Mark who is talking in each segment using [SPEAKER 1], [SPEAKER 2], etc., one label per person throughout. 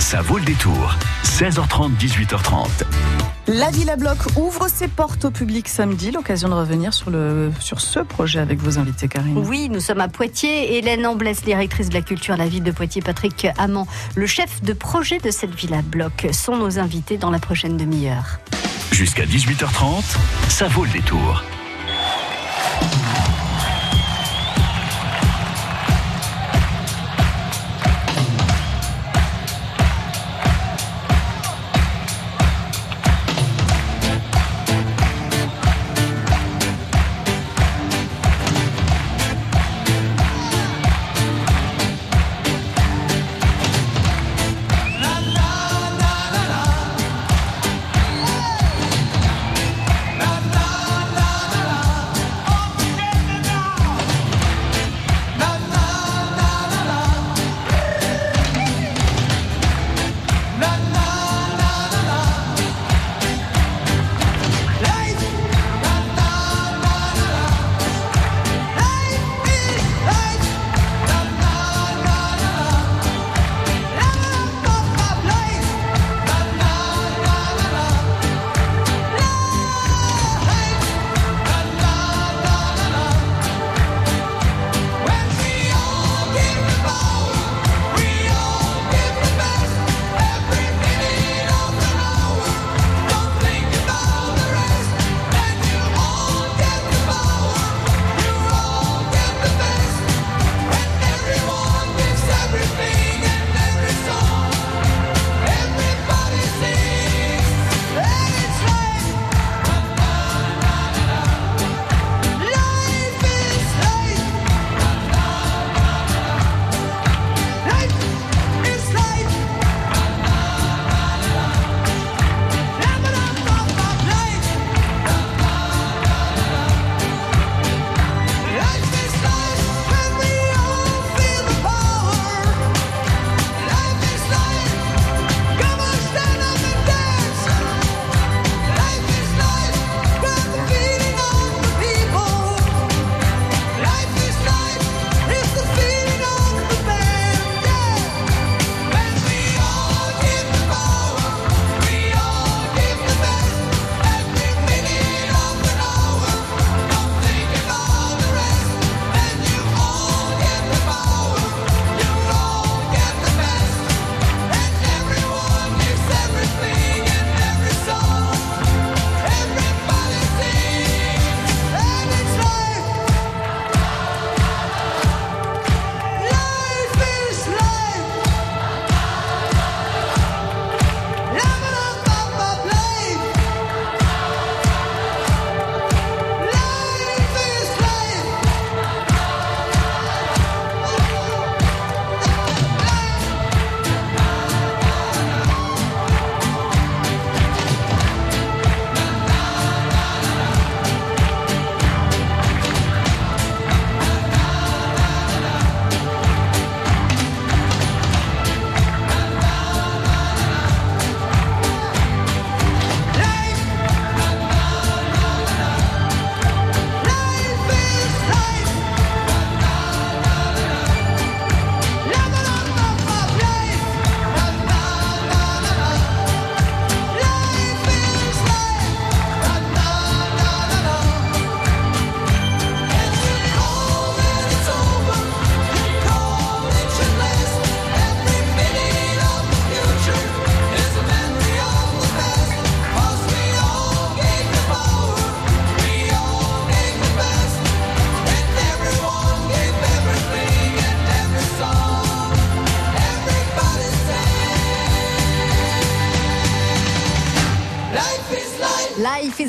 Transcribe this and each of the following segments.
[SPEAKER 1] Ça vaut le détour. 16h30, 18h30.
[SPEAKER 2] La Villa Bloc ouvre ses portes au public samedi. L'occasion de revenir sur, le, sur ce projet avec vos invités, Karine.
[SPEAKER 3] Oui, nous sommes à Poitiers. Hélène Amblès, directrice de la culture à la ville de Poitiers, Patrick Amand, le chef de projet de cette Villa Bloc, sont nos invités dans la prochaine demi-heure.
[SPEAKER 1] Jusqu'à 18h30, ça vaut le détour.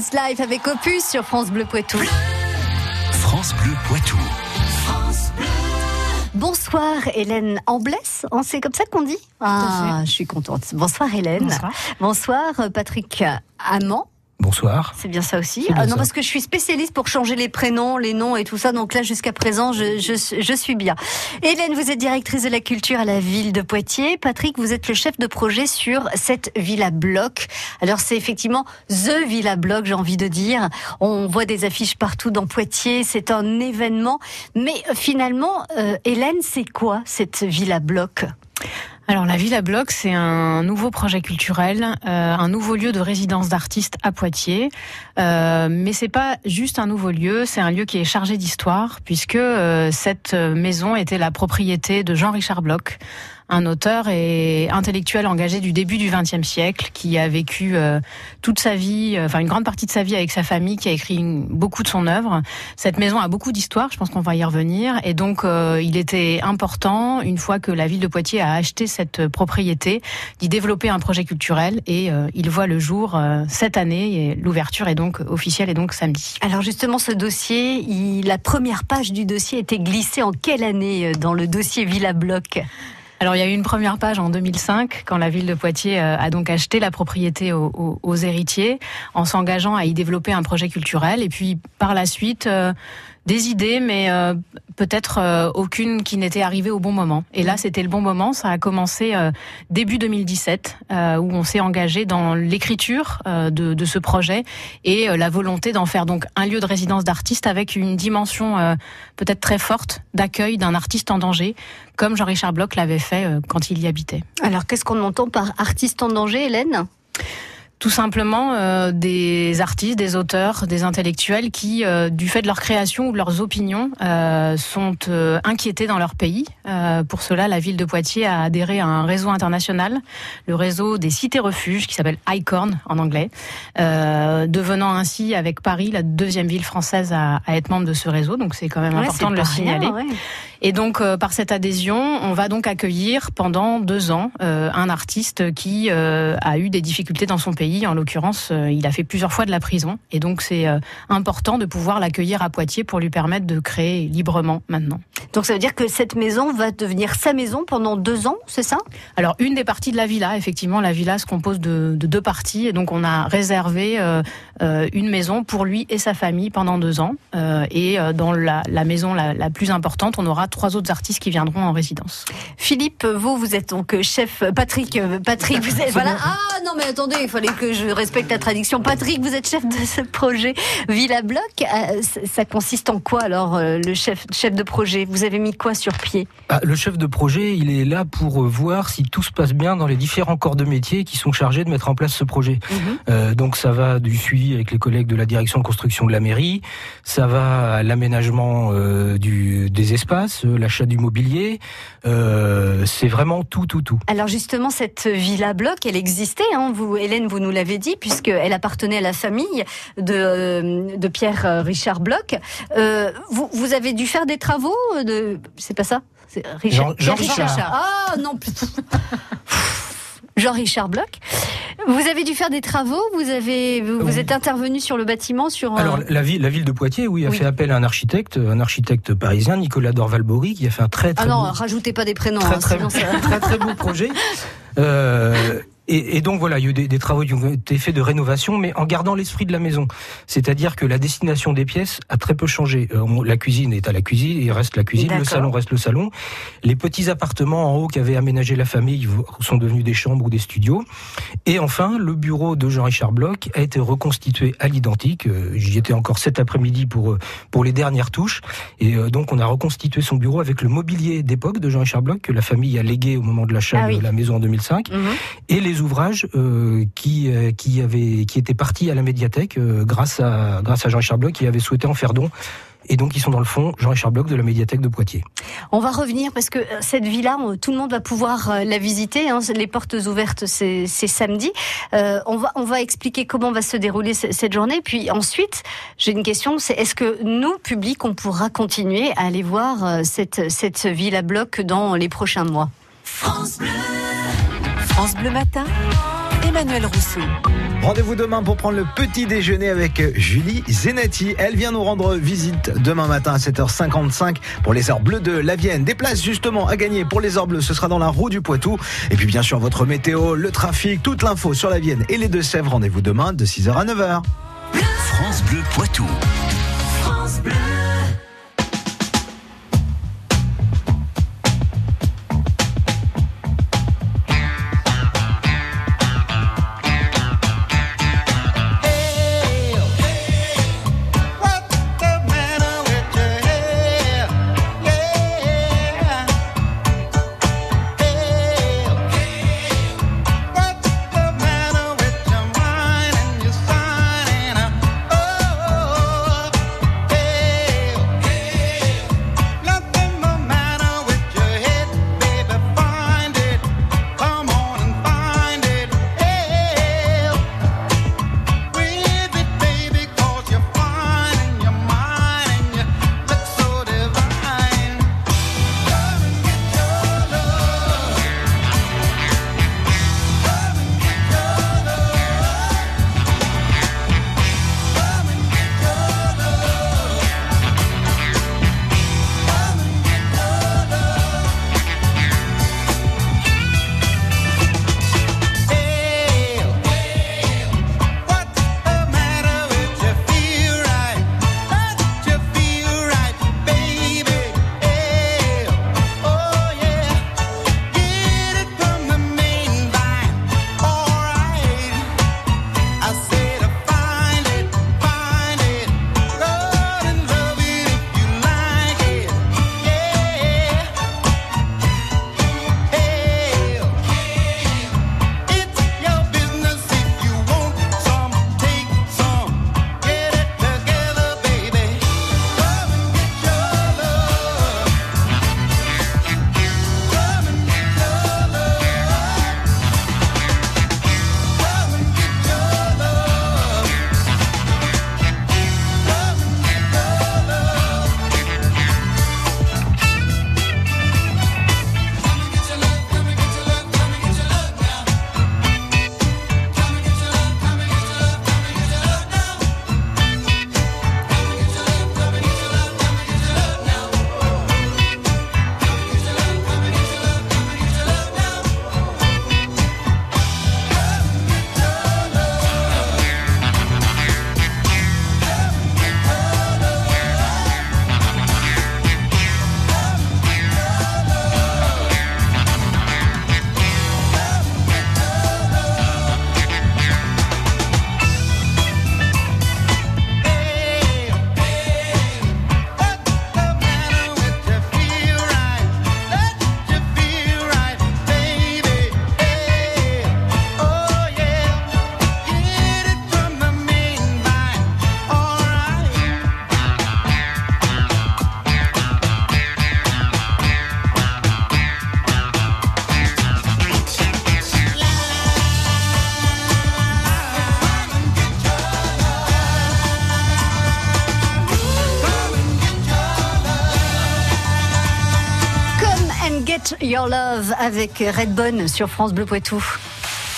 [SPEAKER 3] Live avec Opus sur France Bleu Poitou.
[SPEAKER 1] France Bleu Poitou.
[SPEAKER 3] Bonsoir Hélène Amblès, hein, c'est comme ça qu'on dit Ah, je suis contente. Bonsoir Hélène.
[SPEAKER 2] Bonsoir.
[SPEAKER 3] Bonsoir Patrick Amand.
[SPEAKER 4] Bonsoir.
[SPEAKER 3] C'est bien ça aussi.
[SPEAKER 4] Bien
[SPEAKER 3] Ah non,
[SPEAKER 4] ça.
[SPEAKER 3] parce que je suis spécialiste pour changer les prénoms, les noms et tout ça. Donc là, jusqu'à présent, je, je, je suis bien. Hélène, vous êtes directrice de la culture à la ville de Poitiers. Patrick, vous êtes le chef de projet sur cette villa bloc. Alors c'est effectivement the villa bloc, j'ai envie de dire. On voit des affiches partout dans Poitiers. C'est un événement. Mais finalement, euh, Hélène, c'est quoi cette villa bloc?
[SPEAKER 4] Alors la Villa Bloc, c'est un nouveau projet culturel, euh, un nouveau lieu de résidence d'artistes à Poitiers. Euh, mais c'est pas juste un nouveau lieu, c'est un lieu qui est chargé d'histoire, puisque euh, cette maison était la propriété de Jean-Richard Bloch, un auteur et intellectuel engagé du début du XXe siècle, qui a vécu euh, toute sa vie, euh, enfin une grande partie de sa vie avec sa famille, qui a écrit beaucoup de son œuvre. Cette maison a beaucoup d'histoire, je pense qu'on va y revenir, et donc euh, il était important, une fois que la ville de Poitiers a acheté cette propriété, d'y développer un projet culturel, et il voit le jour cette année, et l'ouverture est donc officielle et donc samedi.
[SPEAKER 3] Alors justement, ce dossier, la première page du dossier était glissée en quelle année dans le dossier Villa Bloc
[SPEAKER 4] alors il y a eu une première page en 2005 quand la ville de Poitiers euh, a donc acheté la propriété aux, héritiers en s'engageant à y développer un projet culturel. Et puis par la suite euh, des idées, mais euh, peut-être euh, aucune qui n'était arrivée au bon moment. Et là, c'était le bon moment. Ça a commencé euh, début 2017, où on s'est engagé dans l'écriture de, de, ce projet et la volonté d'en faire donc un lieu de résidence d'artistes avec une dimension peut-être très forte d'accueil d'un artiste en danger, comme Jean-Richard Bloch l'avait fait quand il y habitait.
[SPEAKER 3] Alors, qu'est-ce qu'on entend par artiste en danger, Hélène?
[SPEAKER 4] Tout simplement euh, des artistes, des auteurs, des intellectuels qui, euh, du fait de leur création ou de leurs opinions, euh, sont inquiétés dans leur pays. pour cela, la ville de Poitiers a adhéré à un réseau international, le réseau des cités-refuges, qui s'appelle ICORN en anglais, devenant ainsi, avec Paris, la deuxième ville française à, à être membre de ce réseau. Donc c'est quand même important de le signaler. Et donc, par cette adhésion, on va donc accueillir pendant deux ans un artiste qui a eu des difficultés dans son pays en l'occurrence, euh, il a fait plusieurs fois de la prison. Et donc, c'est euh, important de pouvoir l'accueillir à Poitiers pour lui permettre de créer librement maintenant.
[SPEAKER 3] Donc, ça veut dire que cette maison va devenir sa maison pendant deux ans, c'est ça?
[SPEAKER 4] Alors, une des parties de la villa, effectivement, la villa se compose de, deux parties. Et donc, on a réservé euh, une maison pour lui et sa famille pendant deux ans. et dans la, maison la, plus importante, on aura trois autres artistes qui viendront en résidence.
[SPEAKER 3] Philippe, vous, vous êtes donc chef. Patrick, Patrick, vous êtes. Voilà. Ah non, mais attendez, il fallait que je respecte la tradition. Patrick, vous êtes chef de ce projet Villa Bloc. Euh, ça consiste en quoi alors, euh, le chef, chef de projet? Vous avez mis quoi sur pied?
[SPEAKER 5] Ah, Le chef de projet, il est là pour euh, voir si tout se passe bien dans les différents corps de métier qui sont chargés de mettre en place ce projet. Mhm. donc ça va du suivi avec les collègues de la direction de construction de la mairie, ça va à l'aménagement des espaces, l'achat du mobilier. c'est vraiment tout, tout, tout.
[SPEAKER 3] Alors justement, cette Villa Bloc, elle existait. Hein, vous, Hélène, vous nous l'avez dit, puisqu'elle appartenait à la famille de, euh, de Pierre euh, Richard Bloch. Euh, vous, vous avez dû faire des travaux de... C'est pas ça?
[SPEAKER 5] Richard, Jean, Richard.
[SPEAKER 3] Ah non, Jean-Richard Bloch. Vous avez dû faire des travaux, vous avez vous, êtes intervenu sur le bâtiment sur
[SPEAKER 5] Alors la ville la ville de Poitiers oui a fait appel à un architecte, un architecte parisien Nicolas Dorvalbori qui a fait un très très
[SPEAKER 3] Ah non, rajoutez pas des prénoms
[SPEAKER 5] très hein, très, très, très, beau projet. Euh, et, et, donc voilà, il y a eu des, des, travaux qui ont été faits de rénovation, mais en gardant l'esprit de la maison. C'est-à-dire que la destination des pièces a très peu changé. Euh, la cuisine est à la cuisine, il reste la cuisine, le salon reste le salon. Les petits appartements en haut qu'avait aménagé la famille sont devenus des chambres ou des studios. Et enfin, le bureau de Jean-Richard Bloch a été reconstitué à l'identique. Euh, j'y étais encore cet après-midi pour euh, pour les dernières touches. Et donc on a reconstitué son bureau avec le mobilier d'époque de Jean-Richard Bloch que la famille a légué au moment de l'achat ah de la maison en 2005 mhm. et les ouvrages euh, qui euh, qui avait qui étaient partis à la médiathèque euh, grâce à grâce à Jean-Richard Bloch qui avait souhaité en faire don. Et donc, ils sont dans le fond, Jean-Richard Bloch de la médiathèque de Poitiers.
[SPEAKER 3] On va revenir parce que cette villa, tout le monde va pouvoir la visiter. Hein, les portes ouvertes, c'est samedi. on va on va expliquer comment va se dérouler cette journée. Puis ensuite, j'ai une question. C'est est-ce que nous, public, on pourra continuer à aller voir cette cette villa bloc dans les prochains mois?
[SPEAKER 6] France Bleu. France Bleu Matin, Emmanuel Rousseau.
[SPEAKER 7] Rendez-vous demain pour prendre le petit déjeuner avec Julie Zenati. Elle vient nous rendre visite demain matin à 7h55 pour les heures bleues de la Vienne. Des places justement à gagner pour les heures bleues, ce sera dans la roue du Poitou. Et puis bien sûr votre météo, le trafic, toute l'info sur la Vienne et les Deux-Sèvres. Rendez-vous demain de 6h à 9h.
[SPEAKER 1] France Bleu Poitou. France Bleu.
[SPEAKER 3] Your Love avec Redbone sur France Bleu Poitou.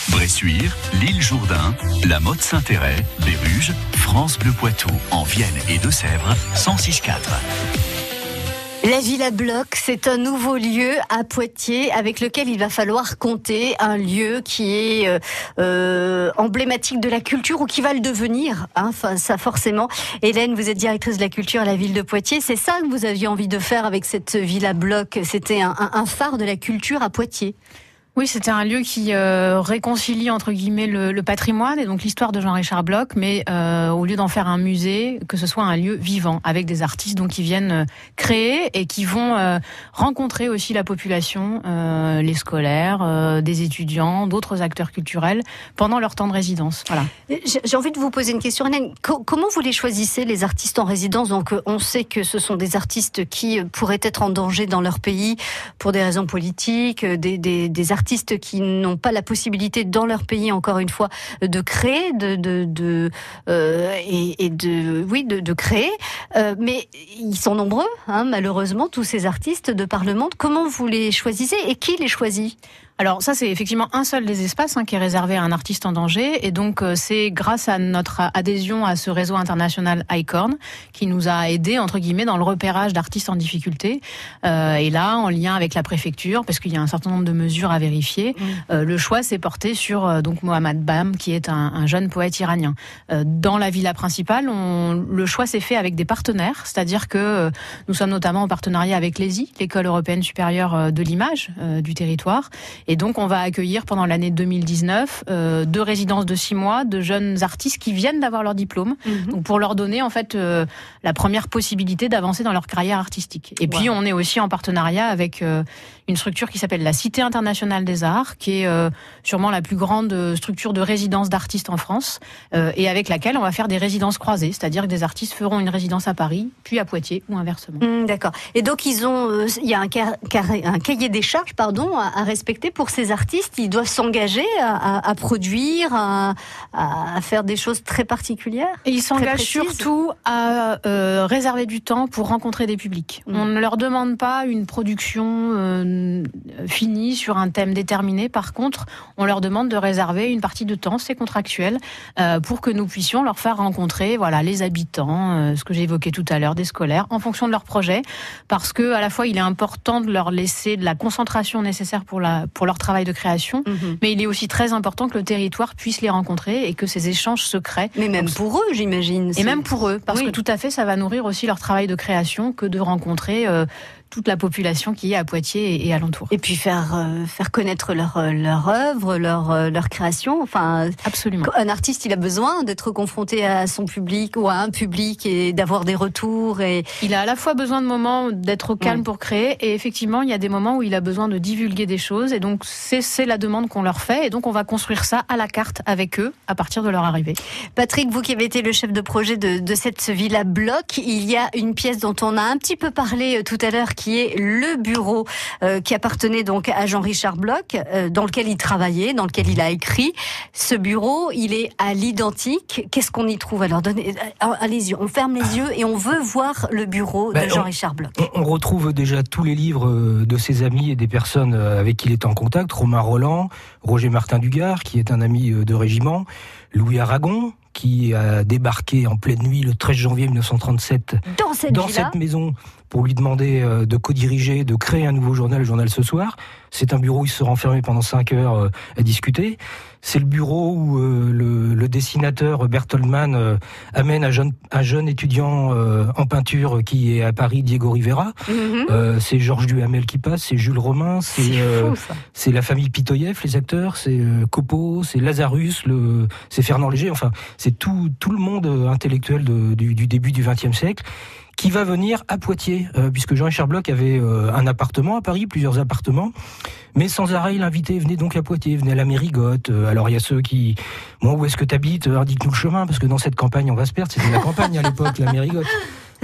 [SPEAKER 1] Bressuire, l'île Jourdain, la Motte Saint-Héret, Béruges, France Bleu Poitou, en Vienne et Deux-Sèvres, 106.4.
[SPEAKER 3] La Villa Bloc, c'est un nouveau lieu à Poitiers avec lequel il va falloir compter un lieu qui est euh, euh, emblématique de la culture ou qui va le devenir. Hein, ça forcément. Hélène, vous êtes directrice de la culture à la ville de Poitiers. C'est ça que vous aviez envie de faire avec cette Villa Bloc. C'était un, un phare de la culture à Poitiers?
[SPEAKER 4] Oui, c'était un lieu qui euh, réconcilie entre guillemets le, patrimoine et donc l'histoire de Jean-Richard Bloch, mais euh, au lieu d'en faire un musée, que ce soit un lieu vivant avec des artistes donc qui viennent euh, créer et qui vont rencontrer aussi la population, les scolaires, des étudiants, d'autres acteurs culturels pendant leur temps de résidence. Voilà.
[SPEAKER 3] J'ai envie de vous poser une question, Hélène. comment vous les choisissez les artistes en résidence? Donc on sait que ce sont des artistes qui pourraient être en danger dans leur pays pour des raisons politiques, des artistes artistes qui n'ont pas la possibilité dans leur pays, encore une fois, de créer, de, euh, et, de, oui, de, de créer. Euh, mais ils sont nombreux, hein, malheureusement, tous ces artistes de par le monde. Comment vous les choisissez et qui les choisit?
[SPEAKER 4] Alors ça, c'est effectivement un seul des espaces hein, qui est réservé à un artiste en danger. Et donc euh, c'est grâce à notre adhésion à ce réseau international ICORN qui nous a aidé entre guillemets dans le repérage d'artistes en difficulté. Euh, et là, en lien avec la préfecture, parce qu'il y a un certain nombre de mesures à vérifier, mmh. euh, le choix s'est porté sur donc Mohamed Bam, qui est un, un jeune poète iranien. Dans la villa principale, on, le choix s'est fait avec des partenaires, c'est-à-dire que nous sommes notamment en partenariat avec l'ESI, l'école européenne supérieure de l'image du territoire. Et donc, on va accueillir pendant l'année 2019 euh, deux résidences de six mois de jeunes artistes qui viennent d'avoir leur diplôme, mmh. donc pour leur donner en fait euh, la première possibilité d'avancer dans leur carrière artistique. Et puis, on est aussi en partenariat avec euh, une structure qui s'appelle la Cité internationale des arts, qui est euh, sûrement la plus grande structure de résidence d'artistes en France, euh, et avec laquelle on va faire des résidences croisées, c'est-à-dire que des artistes feront une résidence à Paris, puis à Poitiers ou inversement.
[SPEAKER 3] Mmh, D'accord. Et donc, ils ont, euh, il y a un, cahier des charges, pardon, à, à respecter pour ces artistes, ils doivent s'engager à, à, à, produire, à, faire des choses très particulières.
[SPEAKER 4] Et ils s'engagent surtout à euh, réserver du temps pour rencontrer des publics. Mmh. On ne leur demande pas une production euh, finie sur un thème déterminé. Par contre, on leur demande de réserver une partie de temps, c'est contractuel, euh, pour que nous puissions leur faire rencontrer, voilà, les habitants, euh, ce que j'ai évoqué tout à l'heure, des scolaires, en fonction de leur projet, parce que à la fois il est important de leur laisser de la concentration nécessaire pour la pour leur travail de création, mmh. mais il est aussi très important que le territoire puisse les rencontrer et que ces échanges se créent.
[SPEAKER 3] Mais même
[SPEAKER 4] Donc,
[SPEAKER 3] pour eux, j'imagine.
[SPEAKER 4] Et même pour eux, parce oui. que tout à fait, ça va nourrir aussi leur travail de création que de rencontrer euh, toute la population qui est à Poitiers et, alentour.
[SPEAKER 3] Et puis faire euh, faire connaître leur euh, leur œuvre, leur euh, leur création. Enfin,
[SPEAKER 4] absolument.
[SPEAKER 3] Un artiste, il a besoin d'être confronté à son public ou à un public et d'avoir des retours. Et
[SPEAKER 4] il a à la fois besoin de moments d'être au calme pour créer, et effectivement, il y a des moments où il a besoin de divulguer des choses. Et donc c'est c'est la demande qu'on leur fait, et donc on va construire ça à la carte avec eux à partir de leur arrivée.
[SPEAKER 3] Patrick, vous qui avez été le chef de projet de, de cette villa bloc, il y a une pièce dont on a un petit peu parlé tout à l'heure qui est le bureau euh, qui appartenait donc à Jean-Richard Bloch, euh, dans lequel il travaillait, dans lequel il a écrit. Ce bureau, il est à l'identique. Qu'est-ce qu'on y trouve Alors, donnez, euh, allez-y, on ferme les yeux et on veut voir le bureau ben, de Jean-Richard Bloch.
[SPEAKER 5] On, on, retrouve déjà tous les livres de ses amis et des personnes avec qui il est en contact. Romain Roland, Roger Martin Dugard, qui est un ami de régiment, Louis Aragon, qui a débarqué en pleine nuit le 13 janvier 1937
[SPEAKER 3] dans cette,
[SPEAKER 5] dans cette maison pour lui demander euh, de co-diriger, de créer un nouveau journal, le journal Ce Soir. C'est un bureau où il se renfermé pendant cinq heures euh, à discuter. C'est le bureau où euh, le, le, dessinateur Bertolman euh, amène un jeune, un jeune étudiant en peinture qui est à Paris, Diego Rivera. Mm -hmm. c'est Georges Duhamel qui passe, c'est Jules Romain, c'est la famille Pitoyev, les acteurs, c'est Copo, c'est Lazarus, c'est Fernand Léger. Enfin, c'est tout, tout le monde intellectuel de, du, du début du XXe siècle qui va venir à Poitiers, euh, puisque Jean-Richard Bloch avait euh, un appartement à Paris, plusieurs appartements, mais sans arrêt, il invitait, venez donc à Poitiers, venez à la Mérigotte. Euh, alors il y a ceux qui, moi, où est-ce que tu habites Indique-nous le chemin, parce que dans cette campagne, on va se perdre. C'était la campagne à l'époque, la Mérigotte.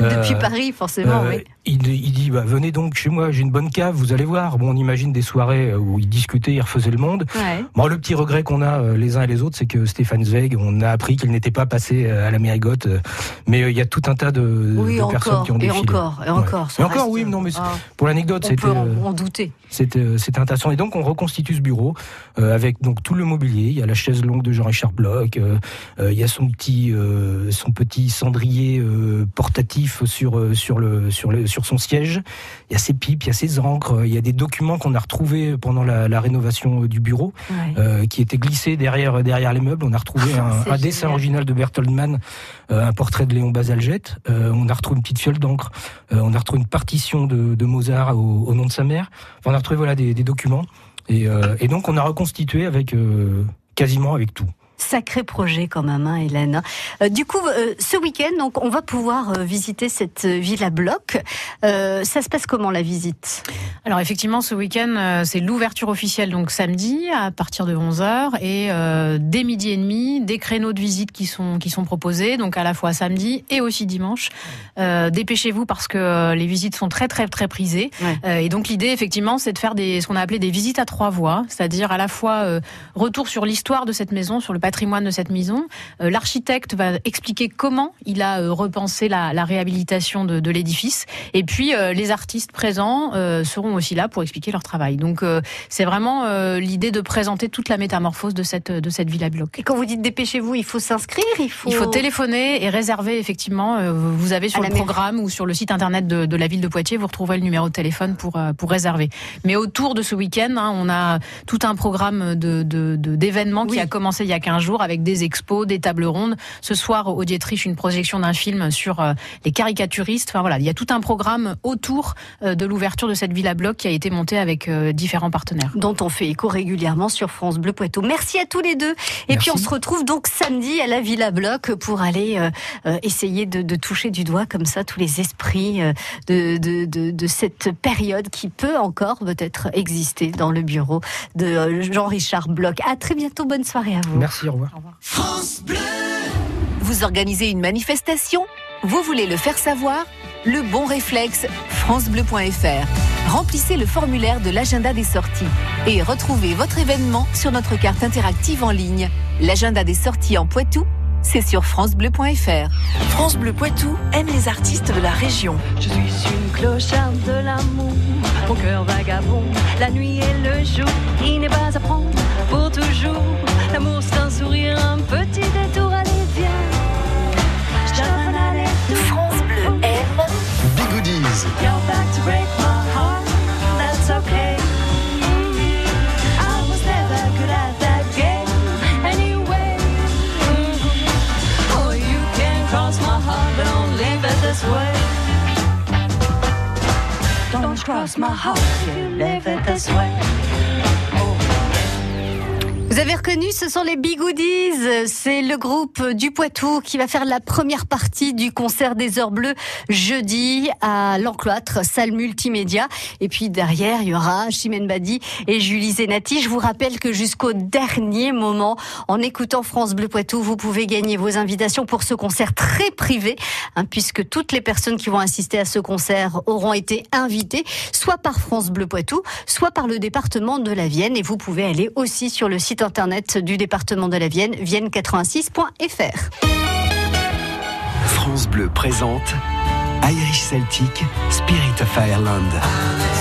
[SPEAKER 3] Depuis
[SPEAKER 5] Euh,
[SPEAKER 3] Paris, forcément,
[SPEAKER 5] Euh,
[SPEAKER 3] oui.
[SPEAKER 5] il, il dit bah, venez donc chez moi, j'ai une bonne cave, vous allez voir. Bon, on imagine des soirées où ils discutaient, ils refaisaient le monde.
[SPEAKER 3] Ouais.
[SPEAKER 5] Bon, le petit regret qu'on a euh, les uns et les autres, c'est que Stéphane Zweig, on a appris qu'il n'était pas passé euh, à la Mérigote. euh, mais euh, il y a tout un tas de,
[SPEAKER 3] Oui,
[SPEAKER 5] de personnes
[SPEAKER 3] encore,
[SPEAKER 5] qui ont
[SPEAKER 3] et
[SPEAKER 5] défilé.
[SPEAKER 3] encore, et
[SPEAKER 5] Ouais.
[SPEAKER 3] encore. ça
[SPEAKER 5] Et encore, oui, non, mais
[SPEAKER 3] Ah,
[SPEAKER 5] Pour l'anecdote,
[SPEAKER 3] on
[SPEAKER 5] c'était
[SPEAKER 3] peut en,
[SPEAKER 5] euh,
[SPEAKER 3] en douter.
[SPEAKER 5] c'était euh, c'était intéressant. Et donc on reconstitue ce bureau euh, avec donc tout le mobilier. Il y a la chaise longue de Jean-Richard Bloch. euh, euh, il y a son petit euh, son petit cendrier euh, sur euh, sur le sur le sur son siège. Il y a ses pipes, il y a ses encres. Il y a des documents qu'on a retrouvés pendant la, la rénovation euh, du bureau
[SPEAKER 3] Ouais.
[SPEAKER 5] euh, qui étaient glissés derrière derrière les meubles. On a retrouvé un,
[SPEAKER 3] C'est
[SPEAKER 5] un dessin original de Bertolt Mann, euh, un portrait de Léon Basalgette. Euh, on a retrouvé une petite fiole d'encre. On a retrouvé une partition de, de Mozart au, au nom de sa mère. Enfin, on a retrouvé voilà des, des documents. Et, et donc on a reconstitué avec quasiment avec tout.
[SPEAKER 3] Sacré projet quand même, hein, Hélène. Euh, du coup, euh, ce week-end, donc, on va pouvoir euh, visiter cette à bloc. Ça se passe comment la visite?
[SPEAKER 4] Alors effectivement, ce week-end, c'est l'ouverture officielle, donc samedi à partir de 11h et euh, dès midi et demi, des créneaux de visite qui sont qui sont proposés, donc à la fois samedi et aussi dimanche. Dépêchez-vous parce que les visites sont très très très prisées.
[SPEAKER 3] Ouais.
[SPEAKER 4] Et donc l'idée, effectivement, c'est de faire des ce qu'on a appelé des visites à trois voies, c'est-à-dire à la fois retour sur l'histoire de cette maison, sur le patrimoine de cette maison. Euh, L'architecte va expliquer comment il a euh, repensé la, la réhabilitation de, de l'édifice. Et puis euh, les artistes présents seront aussi là pour expliquer leur travail. Donc c'est vraiment l'idée de présenter toute la métamorphose de cette de cette villa bloc.
[SPEAKER 3] Et quand vous dites dépêchez-vous, il faut s'inscrire, il faut.
[SPEAKER 4] Il faut téléphoner et réserver effectivement. Vous avez sur
[SPEAKER 3] À
[SPEAKER 4] le
[SPEAKER 3] mairie.
[SPEAKER 4] programme ou sur le site internet de, de la ville de Poitiers, vous retrouverez le numéro de téléphone pour pour réserver. Mais autour de ce week-end, hein, on a tout un programme de de- de- d'événements
[SPEAKER 3] Oui.
[SPEAKER 4] qui a commencé il y a 15 jours avec des expos, des tables rondes. Ce soir au Dietrich, une projection d'un film sur euh, les caricaturistes. Enfin voilà, il y a tout un programme autour euh, de l'ouverture de cette villa bloc qui a été monté avec euh, différents partenaires.
[SPEAKER 3] dont on fait écho régulièrement sur France Bleu Poitou. Merci à tous les deux. Et
[SPEAKER 5] Merci.
[SPEAKER 3] puis on se retrouve donc samedi à la Villa Bloc pour aller essayer de, de toucher du doigt comme ça tous les esprits de, de, de, de cette période qui peut encore peut-être exister dans le bureau de Jean-Richard Bloch. À très bientôt. Bonne soirée à vous.
[SPEAKER 5] Merci, au revoir.
[SPEAKER 6] Vous organisez une manifestation Vous voulez le faire savoir Le bon réflexe, francebleu.fr. Remplissez le formulaire de l'agenda des sorties et retrouvez votre événement sur notre carte interactive en ligne. L'agenda des sorties en Poitou, c'est sur francebleu.fr.
[SPEAKER 8] France Bleu Poitou aime les artistes de la région.
[SPEAKER 9] Je suis une clocharde de l'amour, mon cœur vagabond, la nuit et le jour, il n'est pas à prendre pour toujours. L'amour c'est un sourire, un petit détour, allez viens. Je à aller
[SPEAKER 8] France Bleu aime
[SPEAKER 7] Bigoodies.
[SPEAKER 9] You're back to break my heart, that's okay. I was never good at that game anyway. Oh, you can cross my heart, but don't leave it this way. Don't cross my heart you leave it this way.
[SPEAKER 3] Vous avez reconnu, ce sont les Bigoodies. C'est le groupe du Poitou qui va faire la première partie du concert des Heures Bleues jeudi à l'Encloître, salle multimédia. Et puis derrière, il y aura Chimène Badi et Julie Zenati. Je vous rappelle que jusqu'au dernier moment, en écoutant France Bleu Poitou, vous pouvez gagner vos invitations pour ce concert très privé, hein, puisque toutes les personnes qui vont assister à ce concert auront été invitées, soit par France Bleu Poitou, soit par le département de la Vienne. Et vous pouvez aller aussi sur le internet du département de la Vienne, vienne86.fr.
[SPEAKER 10] France Bleu présente Irish Celtic Spirit of Ireland.